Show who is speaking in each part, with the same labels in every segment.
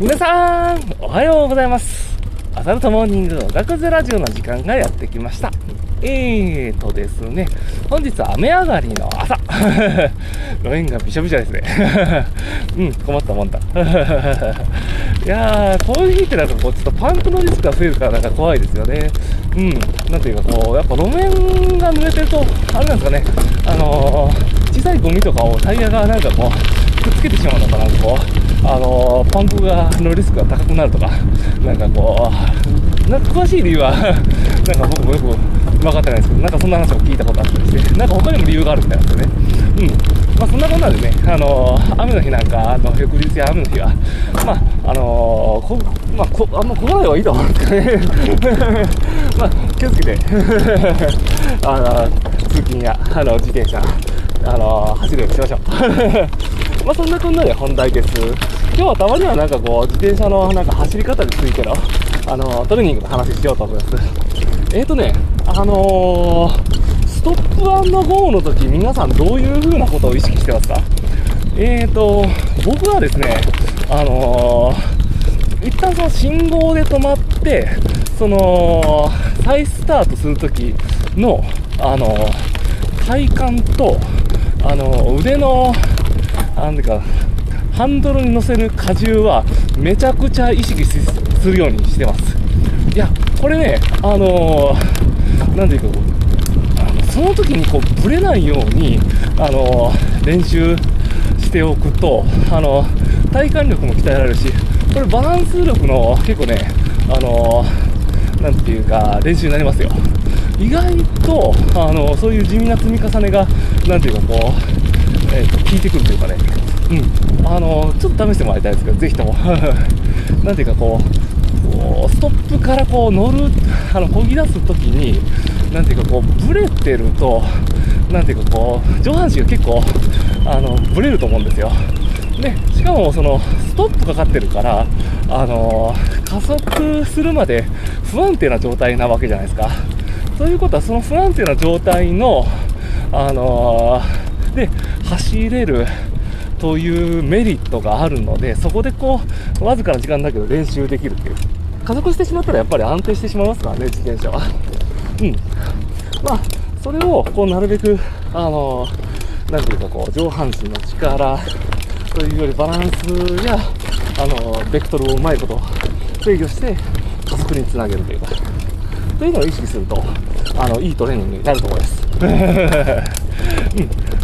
Speaker 1: 皆さん、おはようございます。アサルトモーニングおがくずラジオの時間がやってきました。えーとですね、本日は雨上がりの朝。路面がびしょびしょですね。うん、困ったもんだ。いやー、こういう日ってなんかこう、ちょっとパンクのリスクが増えるからなんか怖いですよね。うん、なんていうかこう、やっぱ路面が濡れてると、あれなんですかね、あのー、小さいゴミとかをタイヤがなんかこう、くっつけてしまうのかな、こう、あの、パンクがのリスクが高くなるとか、なんかこう、なんか詳しい理由は、なんか僕もよく分かってないですけど、なんかそんな話を聞いたことあったりして、なんか他にも理由があるみたいなんですよね。うん。まあそんなこんなんでね、あの、雨の日なんか、あの、翌日や雨の日は、まあ、あの、こ、まあ、こ、あんま来ない方がいいと思うんですけどね。まあ、気をつけて、あの、通勤や、あの、自転車、あの、走るようにしましょう。まあそんなこんなで本題です。今日はたまにはなんかこう、自転車のなんか走り方についての、あの、トレーニングの話しようと思います。えーとね、あのー、ストップゴーの時皆さんどういう風なことを意識してますか？えーと、僕はですね、あのー、一旦その信号で止まって、その、再スタートする時の、あの、体幹と、あの腕の、か、ハンドルに乗せる荷重はめちゃくちゃ意識するようにしてます。いや、これね、あのー、ていうか、あのその時にこう、ぶれないように、あのー、練習しておくと、あのー、体幹力も鍛えられるし、これバランス力の結構ね、あのなんていうか、練習になりますよ。意外と、あのそういう地味な積み重ねが、なんていうかこう、えー、と効いてくるというかね、うん、あのちょっと試してもらいたいですけど、ぜひとも、なんていうかこう、ストップからこう乗る、あの漕ぎ出すときに、なんていうかこう、ブレてると、なんていうかこう、上半身が結構、あのブレると思うんですよ。で、しかもその、ストップかかってるから、あの加速するまで不安定な状態なわけじゃないですか。ということは、その不安定な状態の、あの、で、走れるというメリットがあるので、そこでこう、わずかな時間だけど練習できるっていう。加速してしまったらやっぱり安定してしまいますからね、自転車は。うん。まあ、それを、こう、なるべく、あの、なんていうかこう、上半身の力というよりバランスや、あの、ベクトルをうまいこと制御して、加速につなげるというか。というのを意識すると、あの、いいトレーニングになると思います。うん。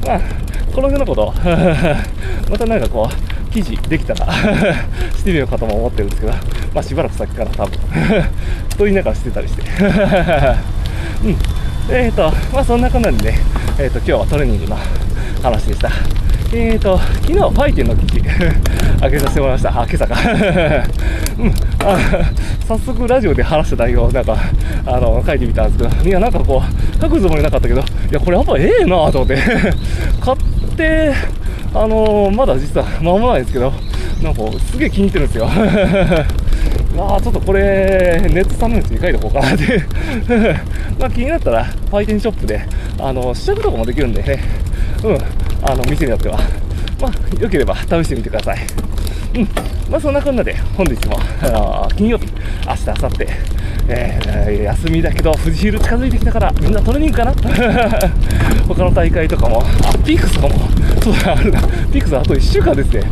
Speaker 1: まあ、この辺のこと、またなんかこう、記事できたら してみようかとも思ってるんですけど、まあしばらく先から多分 と言いながらしてたりして。うん。えっ、ー、と、まあそんなこんなんでね、えっ、ー、と、今日はトレーニングの話でした。えーと、昨日ファイテンの記事 開けさせてもらいました。あ、今朝か。うん。あ、早速ラジオで話した内容をなんか、あの、書いてみたんですけど、いや、なんかこう、書くつもりなかったけど、いや、これやっぱええなと思って、買って、あのまだ実は間もないですけど、なんかすげえ気に入ってるんですよ。まあちょっとこれ、ネットサムネに書いておこうかなって。まあ気になったら、ファイテンショップで、あの、試着とかもできるんでね、うん。あの、店によっては。まあ、よければ試してみてください。うん。まあ、そんなこんなで、本日も、あの金曜日、明日、明後日、えー、休みだけど、富士ヒル近づいてきたから、みんなトレーニングかな？他の大会とかも、あ、ピークスとかも、そうだ、あるな。ピークスあと1週間ですね。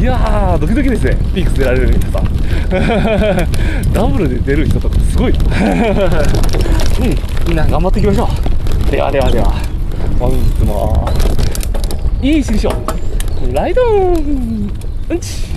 Speaker 1: いやー、ドキドキですね。ピークス出られる皆さん。ダブルで出る人とかすごい。うん。みんな頑張っていきましょう。ではではでは、本日も、いい一日を。ライドンうんち